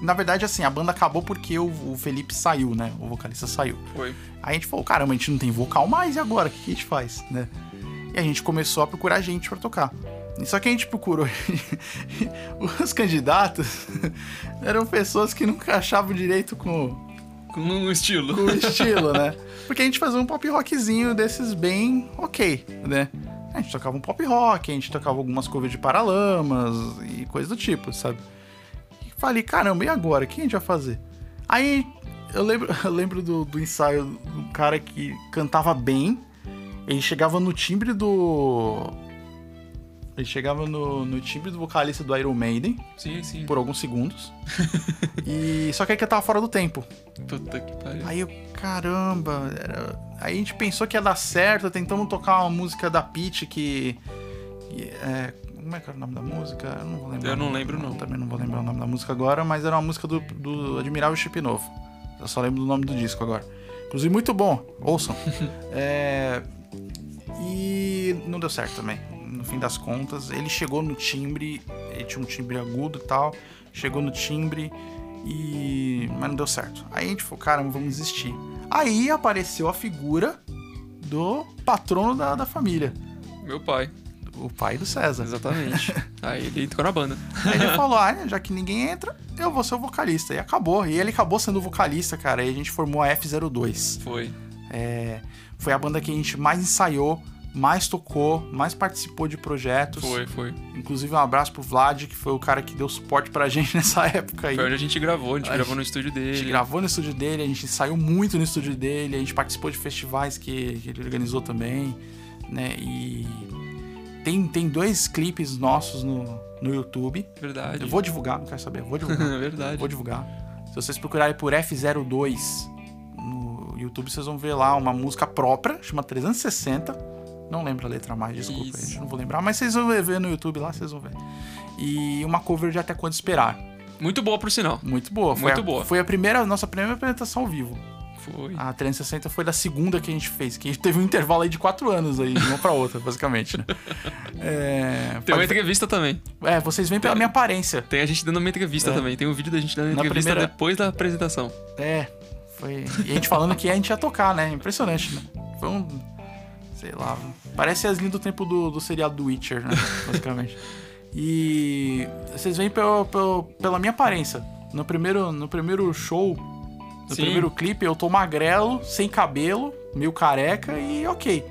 Speaker 1: Na verdade, assim, a banda acabou porque o, o Felipe saiu, né? O vocalista saiu.
Speaker 2: Foi.
Speaker 1: Aí a gente falou, caramba, a gente não tem vocal mais, e agora? O que que a gente faz, né? E a gente começou a procurar gente pra tocar. Só que a gente procurou. <laughs> Os candidatos <laughs> eram pessoas que nunca achavam direito com,
Speaker 2: Com um estilo.
Speaker 1: com o <laughs> estilo, né? Porque a gente fazia um pop rockzinho desses bem ok, né? A gente tocava um pop rock, a gente tocava algumas covers de Paralamas e coisa do tipo, sabe? Falei, caramba, e agora? O que a gente vai fazer? Aí eu lembro, <laughs> eu lembro do, do ensaio do cara que cantava bem. Ele chegava no timbre do. Ele chegava no, no timbre do vocalista do Iron Maiden
Speaker 2: Sim, sim.
Speaker 1: por alguns segundos. <laughs> e só que aí que eu tava fora do tempo.
Speaker 2: Puta que pariu.
Speaker 1: Aí eu, caramba, era- aí a gente pensou que ia dar certo, tentamos tocar uma música da Peach que. que é, como é que era o nome da música? Eu não vou lembrar.
Speaker 2: Eu não lembro, não.
Speaker 1: Também não vou lembrar o nome da música agora, mas era uma música do, do Admirável Chip Novo. Eu só lembro do nome do disco agora. Inclusive, muito bom. Ouçam. <laughs> É, E não deu certo também. No fim das contas, ele chegou no timbre, ele tinha um timbre agudo e tal. Chegou no timbre e. Mas não deu certo. Aí a gente falou, caramba, vamos desistir. Aí apareceu a figura do patrono da, da família,
Speaker 2: Meu pai.
Speaker 1: O pai do César.
Speaker 2: Exatamente. <laughs> Aí ele entrou na banda.
Speaker 1: Aí ele <laughs> falou: ah, já que ninguém entra, eu vou ser o vocalista. E acabou. E ele acabou sendo o vocalista, cara. E a gente formou a F02.
Speaker 2: Foi.
Speaker 1: É, foi a banda que a gente mais ensaiou, mais tocou, mais participou de projetos.
Speaker 2: Foi, foi.
Speaker 1: Inclusive, um abraço pro Vlad, que foi o cara que deu suporte pra <laughs> gente nessa época aí.
Speaker 2: Foi onde a gente gravou, a gente
Speaker 1: A
Speaker 2: gravou
Speaker 1: gente-
Speaker 2: no estúdio
Speaker 1: A gente
Speaker 2: dele.
Speaker 1: gravou no estúdio dele, a gente ensaiou muito no estúdio dele, a gente participou de festivais que, que ele organizou também, né? E tem, tem dois clipes nossos no, no YouTube.
Speaker 2: Verdade.
Speaker 1: Eu vou divulgar, não quero saber, eu vou divulgar. <laughs>
Speaker 2: Verdade.
Speaker 1: vou divulgar. Se vocês procurarem por F02 no YouTube, vocês vão ver lá uma música própria, chama 360. Não lembro a letra mais, desculpa,
Speaker 2: Isso.
Speaker 1: gente, não vou lembrar, mas vocês vão ver no YouTube lá, vocês vão ver. E uma cover de Até Quando Esperar.
Speaker 2: Muito boa, por sinal.
Speaker 1: Muito boa. Foi
Speaker 2: Muito
Speaker 1: a,
Speaker 2: boa.
Speaker 1: Foi a primeira, nossa primeira apresentação ao vivo.
Speaker 2: Foi.
Speaker 1: A 360 foi da segunda que a gente fez, que a gente teve um intervalo aí de quatro anos aí, de uma pra outra, basicamente, né? <laughs> É,
Speaker 2: Tem uma entrevista também.
Speaker 1: é, vocês veem pela minha aparência.
Speaker 2: Tem a gente dando uma entrevista
Speaker 1: É.
Speaker 2: também. Tem um vídeo da gente dando
Speaker 1: Na
Speaker 2: entrevista
Speaker 1: primeira-
Speaker 2: depois da apresentação.
Speaker 1: É, foi. E a gente falando que a gente ia tocar, né? Impressionante, né? Foi um. Sei lá. Parece as linhas do tempo do, do seriado do Witcher, né? Basicamente. E vocês veem pelo, pelo- pela minha aparência. No primeiro, no primeiro show, no
Speaker 2: Sim.
Speaker 1: primeiro clipe, eu tô magrelo, sem cabelo, meio careca e ok.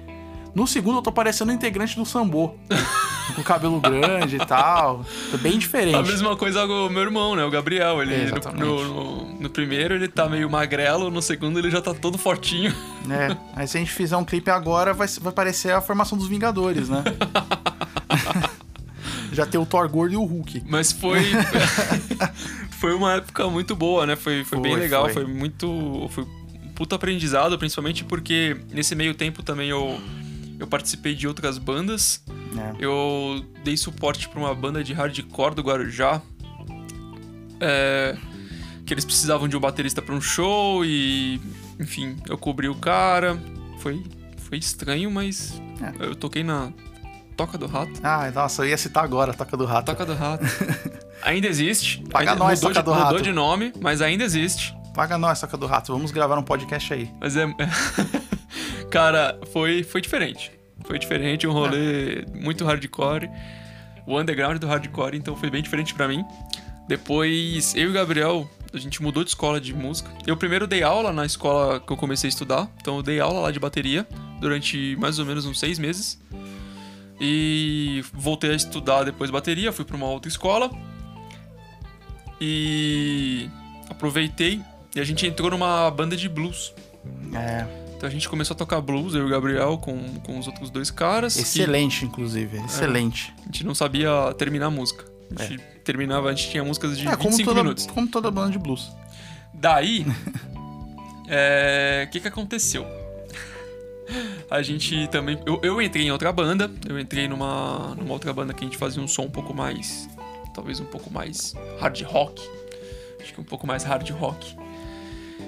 Speaker 1: No segundo, eu tô parecendo um integrante do Sambô. <laughs> com cabelo grande e tal. Tô bem diferente.
Speaker 2: A mesma coisa com o meu irmão, né? O Gabriel. Ele,
Speaker 1: É,
Speaker 2: no, no- no primeiro ele tá meio magrelo, no segundo ele já tá todo fortinho.
Speaker 1: É, aí se a gente fizer um clipe agora, vai, vai parecer a formação dos Vingadores, né? <laughs> <laughs> Já tem o Thor gordo e o Hulk.
Speaker 2: Mas foi. Foi uma época muito boa, né? Foi, foi, bem
Speaker 1: Foi,
Speaker 2: legal,
Speaker 1: foi.
Speaker 2: foi. muito. Foi um puta aprendizado, principalmente porque nesse meio tempo também eu, eu participei de outras bandas.
Speaker 1: né?
Speaker 2: Eu dei suporte pra uma banda de hardcore do Guarujá. É, que eles precisavam de um baterista pra um show e. Enfim, eu cobri o cara. Foi, foi estranho, mas.
Speaker 1: É.
Speaker 2: Eu toquei na Toca do Rato.
Speaker 1: Ah, nossa, eu ia citar agora, Toca do Rato.
Speaker 2: Toca do Rato. <laughs> ainda existe.
Speaker 1: Paga
Speaker 2: ainda
Speaker 1: nós,
Speaker 2: mudou,
Speaker 1: Toca
Speaker 2: de,
Speaker 1: do
Speaker 2: mudou
Speaker 1: Rato.
Speaker 2: de nome, mas ainda existe.
Speaker 1: Paga nós, Toca do Rato. Vamos gravar um podcast aí.
Speaker 2: Mas é. <laughs> Cara, foi, foi diferente. Foi diferente, um rolê muito hardcore. O underground do hardcore, então foi bem diferente pra mim. Depois, eu e o Gabriel, a gente mudou de escola de música. Eu primeiro dei aula na escola que eu comecei a estudar. Então eu dei aula lá de bateria durante mais ou menos uns seis meses. E voltei a estudar depois bateria, fui pra uma outra escola. E aproveitei e a gente entrou numa banda de blues.
Speaker 1: É,
Speaker 2: Então a gente começou a tocar blues, eu e o Gabriel, com, com os outros dois caras. que
Speaker 1: excelente, inclusive. Excelente.
Speaker 2: a gente não sabia terminar a música. A gente terminava, a gente tinha músicas de
Speaker 1: É, como
Speaker 2: 25
Speaker 1: toda,
Speaker 2: minutos.
Speaker 1: como toda banda de blues.
Speaker 2: Daí, <laughs> é, o que que aconteceu? A gente também... Eu, eu entrei em outra banda, eu entrei numa, numa outra banda que a gente fazia um som um pouco mais... Talvez um pouco mais hard rock. Acho que um pouco mais hard rock.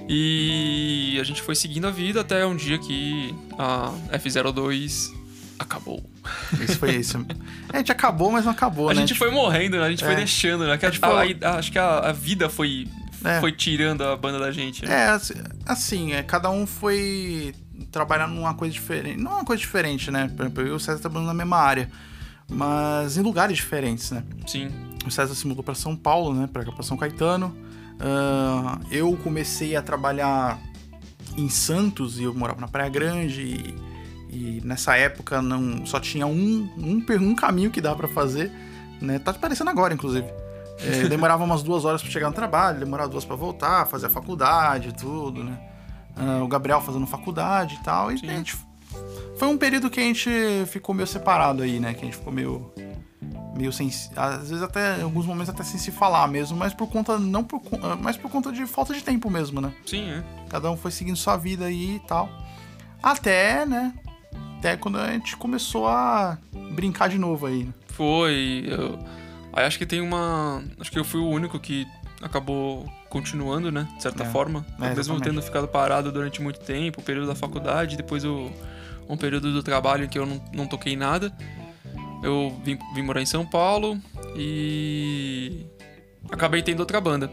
Speaker 2: E a gente foi seguindo a vida até um dia que a F02 acabou.
Speaker 1: Isso foi isso. É, a gente acabou, mas não acabou,
Speaker 2: A
Speaker 1: né?
Speaker 2: gente foi morrendo, né? A gente foi
Speaker 1: É.
Speaker 2: deixando, né? Que a-
Speaker 1: gente foi-
Speaker 2: a- a- acho que a, a vida foi,
Speaker 1: É.
Speaker 2: foi tirando a banda da gente. né?
Speaker 1: É, assim, assim, é, cada um foi trabalhar numa coisa diferente. Não uma coisa diferente, né? Por exemplo, eu e o César trabalhando na mesma área. Mas em lugares diferentes, né?
Speaker 2: Sim.
Speaker 1: O César se mudou para São Paulo, né? Para pra São Caetano. Ah, eu comecei a trabalhar em Santos e eu morava na Praia Grande. E, e nessa época não só tinha um, um, um caminho que dá para fazer, né? Tá parecendo agora, inclusive. É, demorava umas duas horas pra chegar no trabalho, demorava duas pra voltar, fazer a faculdade tudo, né? Ah, o Gabriel fazendo faculdade e tal. E
Speaker 2: Sim.
Speaker 1: a gente. Foi um período que a gente ficou meio separado aí, né? Que a gente ficou meio. Meio sem. Às vezes até. Em alguns momentos até sem se falar mesmo, mas por conta. Não por. ah, Mas por conta de falta de tempo mesmo, né?
Speaker 2: Sim, é.
Speaker 1: Cada um foi seguindo sua vida aí e tal. Até, né? Até quando a gente começou a brincar de novo aí. né?
Speaker 2: Foi. Eu... Aí acho que tem uma. Acho que eu fui o único que acabou continuando, né? De certa
Speaker 1: É.
Speaker 2: forma.
Speaker 1: É,
Speaker 2: Mesmo tendo ficado parado durante muito tempo, o período da faculdade, depois o... um período do trabalho em que eu não, não toquei nada. Eu vim, vim morar em São Paulo e acabei tendo outra banda.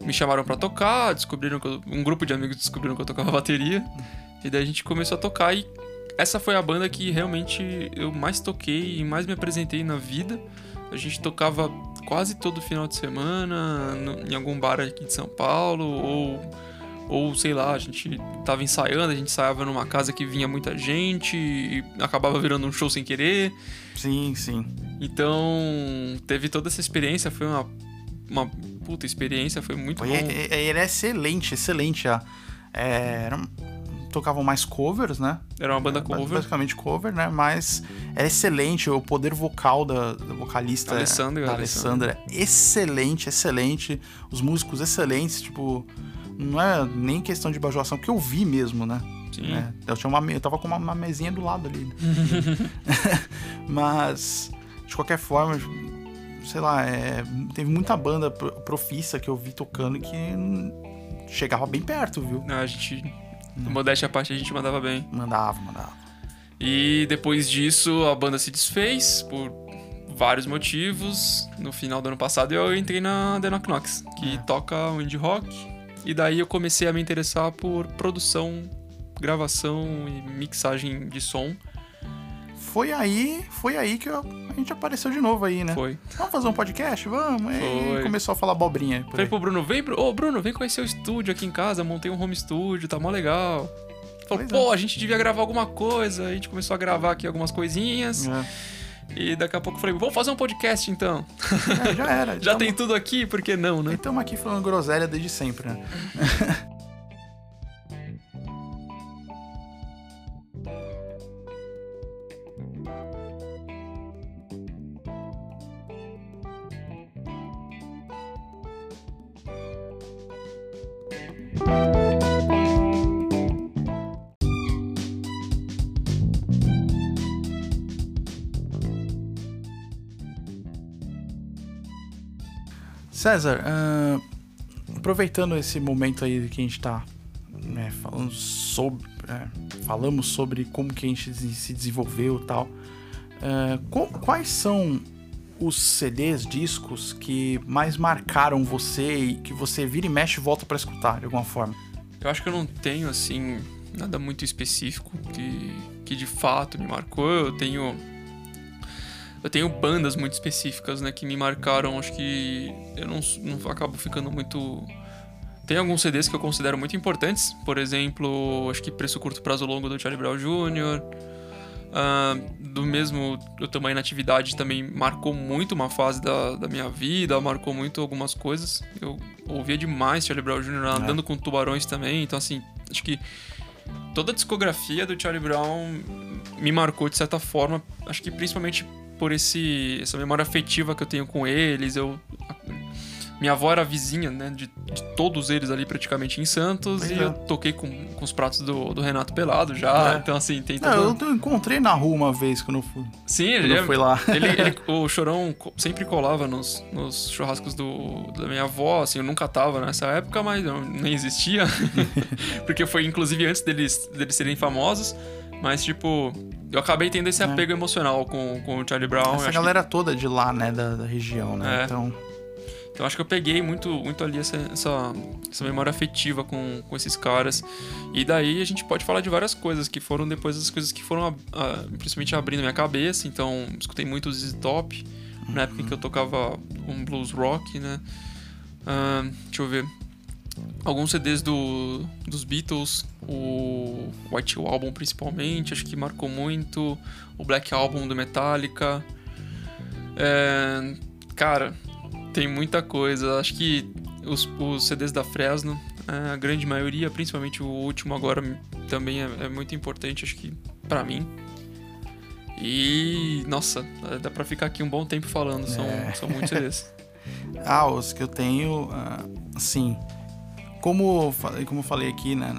Speaker 2: Me chamaram pra tocar, descobriram que eu... um grupo de amigos descobriram que eu tocava <laughs> bateria. E daí a gente começou a tocar e essa foi a banda que realmente eu mais toquei e mais me apresentei na vida. A gente tocava quase todo final de semana no- em algum bar aqui de São Paulo ou ou sei lá, a gente tava ensaiando, a gente ensaiava numa casa que vinha muita gente e acabava virando um show sem querer.
Speaker 1: Sim, sim.
Speaker 2: Então, teve toda essa experiência, foi uma uma puta experiência, foi muito
Speaker 1: Foi,
Speaker 2: bom.
Speaker 1: é- é- ele é excelente, excelente. A, é, eram- tocavam mais covers, né?
Speaker 2: Era uma banda
Speaker 1: Ba-
Speaker 2: cover.
Speaker 1: Basicamente cover, né? Mas é excelente. O poder vocal da, da vocalista é-
Speaker 2: Alessandra,
Speaker 1: da
Speaker 2: Alessandra.
Speaker 1: Alessandra. é Excelente, excelente. Os músicos excelentes, tipo. Não é nem questão de bajulação, porque eu vi mesmo, né?
Speaker 2: Sim.
Speaker 1: É, eu, tinha uma, eu tava com uma, uma mesinha do lado ali. <laughs> Mas, de qualquer forma, sei lá, é, teve muita banda pro- profissa que eu vi tocando que hum, chegava bem perto, viu?
Speaker 2: A gente, modéstia à parte, a gente mandava bem.
Speaker 1: Mandava, mandava.
Speaker 2: E depois disso a banda se desfez por vários motivos. No final do ano passado eu entrei na The Knock Knocks, que
Speaker 1: É.
Speaker 2: toca o indie rock. E daí eu comecei a me interessar por produção, gravação e mixagem de som.
Speaker 1: Foi aí, foi aí que eu- a gente apareceu de novo aí, né?
Speaker 2: Foi.
Speaker 1: Vamos fazer um podcast? Vamos. E
Speaker 2: Foi.
Speaker 1: começou a falar abobrinha. Por
Speaker 2: Falei
Speaker 1: aí.
Speaker 2: pro Bruno, vem, Bru- ô Bruno, vem conhecer o estúdio aqui em casa, montei um home studio, tá mó legal. Falou,
Speaker 1: Pois
Speaker 2: pô, a gente devia gravar alguma coisa. A gente começou a gravar aqui algumas coisinhas.
Speaker 1: É.
Speaker 2: E daqui a pouco eu falei, vamos fazer um podcast então.
Speaker 1: É, já era. <laughs>
Speaker 2: Já tem tudo aqui, por que não, né?
Speaker 1: Estamos aqui falando groselha desde sempre, né? <laughs> César, ahn, aproveitando esse momento aí que a gente tá né, falando sobre. é, falamos sobre como que a gente se se desenvolveu e tal. qu- quais são os CDs, discos que mais marcaram você e que você vira e mexe e volta pra escutar de alguma forma?
Speaker 2: Eu acho que eu não tenho, assim, nada muito específico que, que de fato me marcou. Eu tenho. Eu tenho bandas muito específicas, né, que me marcaram. Acho que eu não, não acabo ficando muito. Tem alguns CDs que eu considero muito importantes. Por exemplo, acho que Preço Curto Prazo Longo do Charlie Brown Jr. Ah, do mesmo Eu Tamanho na Atividade também marcou muito uma fase da, da minha vida, marcou muito algumas coisas. Eu ouvia demais Charlie Brown Jr. andando com tubarões também, então assim, acho que toda a discografia do Charlie Brown me marcou de certa forma, acho que principalmente por esse essa memória afetiva que eu tenho com eles, eu minha avó era vizinha, né, de, de todos eles ali praticamente em Santos e
Speaker 1: é.
Speaker 2: eu toquei com, com os pratos do, do Renato Pelado já,
Speaker 1: É.
Speaker 2: então assim, tem
Speaker 1: Não,
Speaker 2: todo...
Speaker 1: eu encontrei na rua uma vez quando eu fui,
Speaker 2: Sim,
Speaker 1: quando
Speaker 2: ele, é
Speaker 1: eu fui lá.
Speaker 2: ele, ele- <laughs> o Chorão sempre colava nos, nos churrascos do, da minha avó, assim, eu nunca tava nessa época, mas eu nem existia. <laughs> <laughs> Porque foi inclusive antes deles, deles serem famosos. Mas, tipo, eu acabei tendo esse
Speaker 1: É.
Speaker 2: apego emocional com, com o Charlie Brown.
Speaker 1: Essa galera toda de lá, né, da, da região, né?
Speaker 2: É.
Speaker 1: Então,
Speaker 2: que- então acho que eu peguei muito, muito ali essa, essa, essa memória afetiva com, com esses caras. E daí a gente pode falar de várias coisas que foram depois as coisas que foram ah, ah, principalmente abrindo minha cabeça. Então, escutei muito os Top, na época em que eu tocava um blues rock, né? Ah, deixa eu ver. Alguns CDs do, dos Beatles, o White Album principalmente, acho que marcou muito. O Black Album do Metallica. É, cara, Tem muita coisa. Acho que os, os CDs da Fresno, é, a grande maioria, principalmente o último agora, também é, é muito importante, acho que para mim. E, nossa, dá pra ficar aqui um bom tempo falando, são, é. são muitos CDs. <laughs>
Speaker 1: ah, os que eu tenho, assim, como, como eu falei aqui, né,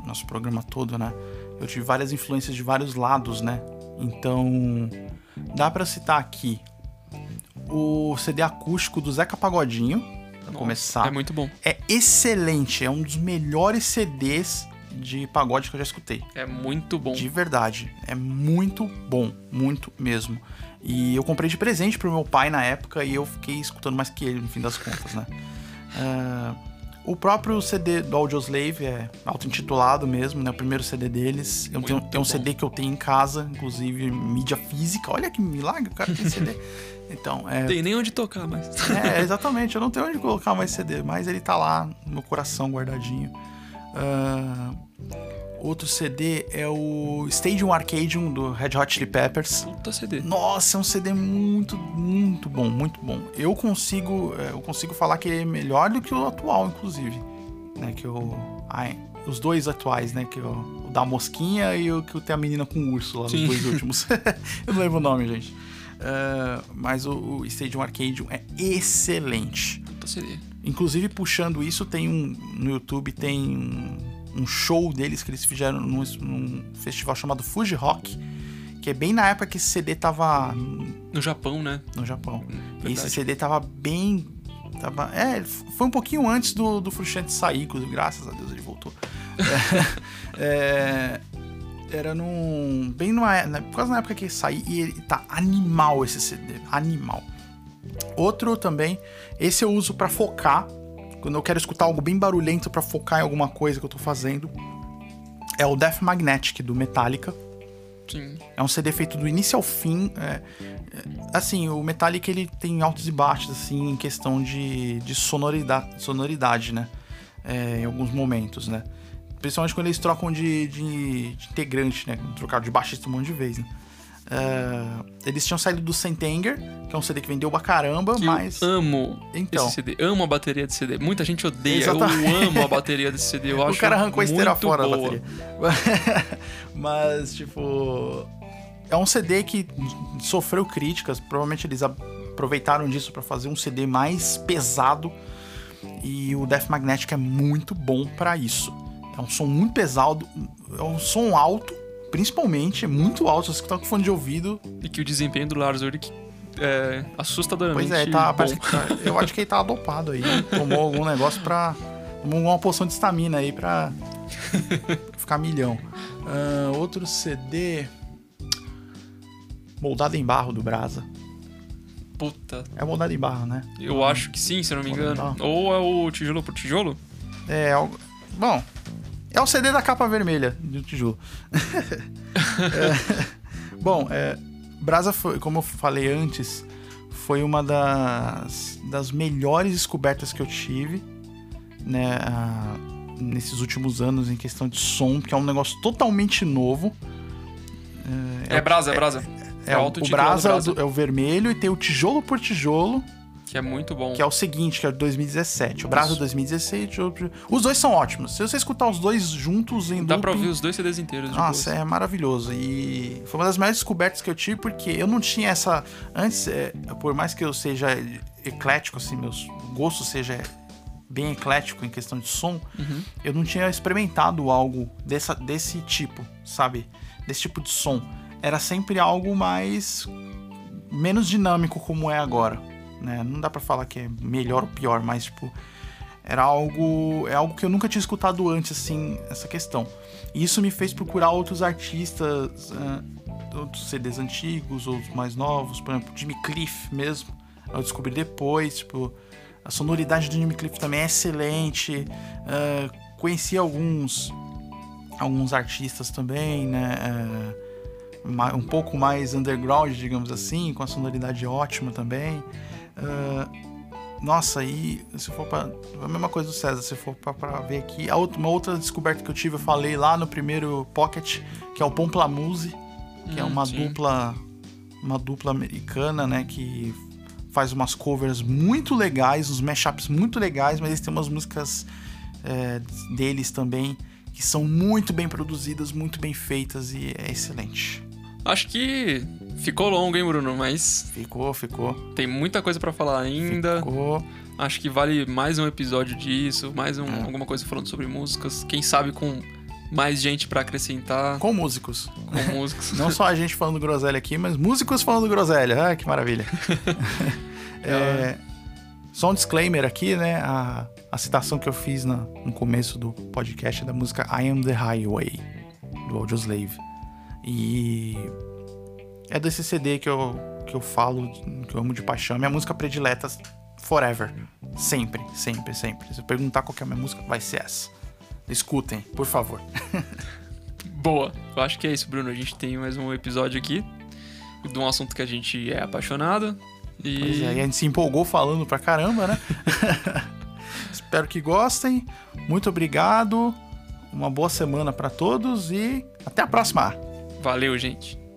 Speaker 1: no nosso programa todo, né, eu tive várias influências de vários lados, né, então dá para citar aqui o CD acústico do Zeca Pagodinho, pra Nossa, começar.
Speaker 2: É muito bom.
Speaker 1: É excelente, é um dos melhores CDs de pagode que eu já escutei.
Speaker 2: É muito bom.
Speaker 1: De verdade. É muito bom. Muito mesmo. E eu comprei de presente pro meu pai na época e eu fiquei escutando mais que ele no fim das contas, né? Uh, <laughs> o próprio CD do Audioslave é auto-intitulado mesmo, né? O primeiro CD deles. Eu tenho, tem um CD que eu tenho em casa, inclusive mídia física. Olha que milagre, o cara tem CD. <laughs> Então, é...
Speaker 2: Tem nem onde tocar mais.
Speaker 1: É, exatamente. Eu não tenho onde colocar mais CD, mas ele tá lá no meu coração guardadinho. Uh, outro CD é o Stadium Arcadium do Red Hot Chili Peppers.
Speaker 2: Puta CD.
Speaker 1: Nossa, é um CD muito, muito bom, muito bom. Eu consigo, é, eu consigo falar que ele é melhor do que o atual, inclusive. Né, que o, ai, os dois atuais, né? Que o, o da mosquinha e o que tem a menina com o urso lá, Sim. os dois <laughs> últimos. <laughs> eu não lembro o nome, gente. Uh, mas o, o Stadium Arcadium é excelente.
Speaker 2: Puta CD.
Speaker 1: Inclusive, puxando isso, tem um. No YouTube tem um, um show deles que eles fizeram num, num, festival chamado Fuji Rock. Que é bem na época que esse CD tava.
Speaker 2: No Japão, né?
Speaker 1: No Japão. E esse CD tava bem. Tava, é, foi um pouquinho antes do, do Frustrante sair, graças a Deus ele voltou. <laughs> é, é, era num. Bem numa. Né, quase na época que saí e ele tá animal esse CD. Animal. Outro também, esse eu uso para focar, quando eu quero escutar algo bem barulhento para focar em alguma coisa que eu tô fazendo. É o Death Magnetic do Metallica.
Speaker 2: Sim.
Speaker 1: É um CD feito do início ao fim. É, é, assim, o Metallica ele tem altos e baixos assim em questão de, de sonoridade, sonoridade, né? É, em alguns momentos, né? Principalmente quando eles trocam de, de, de integrante, né? Trocaram de baixista um monte de vezes, né? Uh, eles tinham saído do Sentenger, que é um CD que vendeu pra caramba, que mas.
Speaker 2: Eu amo então, esse CD. Amo a bateria desse CD. Muita gente odeia. Exatamente. Eu amo a bateria desse CD. Eu <laughs> o acho
Speaker 1: cara arrancou a esteira fora boa. da bateria. <laughs> mas, tipo. É um CD que sofreu críticas. Provavelmente eles aproveitaram disso para fazer um CD mais pesado. E o Death Magnetic é muito bom para isso. É um som muito pesado, é um som alto principalmente, é muito alto, você que tá com fone de ouvido.
Speaker 2: E que o desempenho do Lars Ulrich é assustadoramente
Speaker 1: Pois é, tá, tá, eu acho que ele tá dopado aí. Tomou algum negócio pra... Tomou uma poção de estamina aí pra <laughs> ficar milhão. Uh, outro CD... Moldado em barro do Brasa.
Speaker 2: Puta.
Speaker 1: É moldado em barro, né?
Speaker 2: Eu acho que sim, se eu não me engano. Ou é o tijolo por tijolo?
Speaker 1: É, bom, é o CD da capa vermelha do tijolo. <laughs> é, bom, é, Brasa foi, como eu falei antes, foi uma das, das melhores descobertas que eu tive, né, a, nesses últimos anos em questão de som, que é um negócio totalmente novo.
Speaker 2: É, é Brasa, é Brasa.
Speaker 1: É, é, é o, o Brasa, Brasa. é o vermelho e tem o tijolo por tijolo
Speaker 2: que é muito bom.
Speaker 1: Que é o seguinte, que é o 2017. O Brasa 2016. Os dois são ótimos. Se você escutar os dois juntos em
Speaker 2: Dá loop, pra ouvir os dois CDs inteiros.
Speaker 1: Nossa, é maravilhoso. E foi uma das melhores descobertas que eu tive, porque eu não tinha essa... Antes, é, por mais que eu seja eclético, assim, meus gostos seja bem eclético em questão de som, uhum. eu não tinha experimentado algo dessa, desse tipo, sabe? Desse tipo de som. Era sempre algo mais... menos dinâmico como é agora né? Não dá para falar que é melhor ou pior, mas tipo era algo é algo que eu nunca tinha escutado antes assim essa questão. E isso me fez procurar outros artistas, uh, outros CDs antigos, outros mais novos, por exemplo, Jimmy Cliff mesmo. Eu descobri depois, tipo, a sonoridade do Jimmy Cliff também é excelente. Uh, conheci alguns alguns artistas também, né? Uh, um pouco mais underground, digamos assim, com a sonoridade ótima também. Uh, nossa, e se for para a mesma coisa do César, se for para ver aqui, a outra, uma outra descoberta que eu tive, eu falei lá no primeiro Pocket, que é o Pomplamuse, que é hum, é uma sim. dupla uma dupla americana, né, que faz umas covers muito legais, uns mashups muito legais, mas eles têm umas músicas é, deles também que são muito bem produzidas, muito bem feitas e é excelente.
Speaker 2: Acho que ficou longo, hein, Bruno? Mas.
Speaker 1: Ficou, ficou.
Speaker 2: Tem muita coisa para falar ainda.
Speaker 1: Ficou.
Speaker 2: Acho que vale mais um episódio disso, mais um, é. alguma coisa falando sobre músicas. Quem sabe com mais gente para acrescentar.
Speaker 1: Com músicos.
Speaker 2: Com músicos.
Speaker 1: Não só a gente falando groselha aqui, mas músicos falando groselha. Ah, que maravilha. <laughs> é, só um disclaimer aqui, né? A, a citação que eu fiz na, no começo do podcast é da música I Am the Highway, do Audioslave. E é desse CD que eu, que eu falo, que eu amo de paixão. Minha música predileta forever. Sempre, sempre, sempre. Se eu perguntar qual é a minha música, vai ser essa. Escutem, por favor. <laughs>
Speaker 2: Boa. Eu acho que é isso, Bruno. A gente tem mais um episódio aqui de um assunto que a gente é apaixonado. E...
Speaker 1: Pois é, e a gente se empolgou falando pra caramba, né? <laughs> Espero que gostem. Muito obrigado. Uma boa semana para todos e até a próxima.
Speaker 2: Valeu, gente.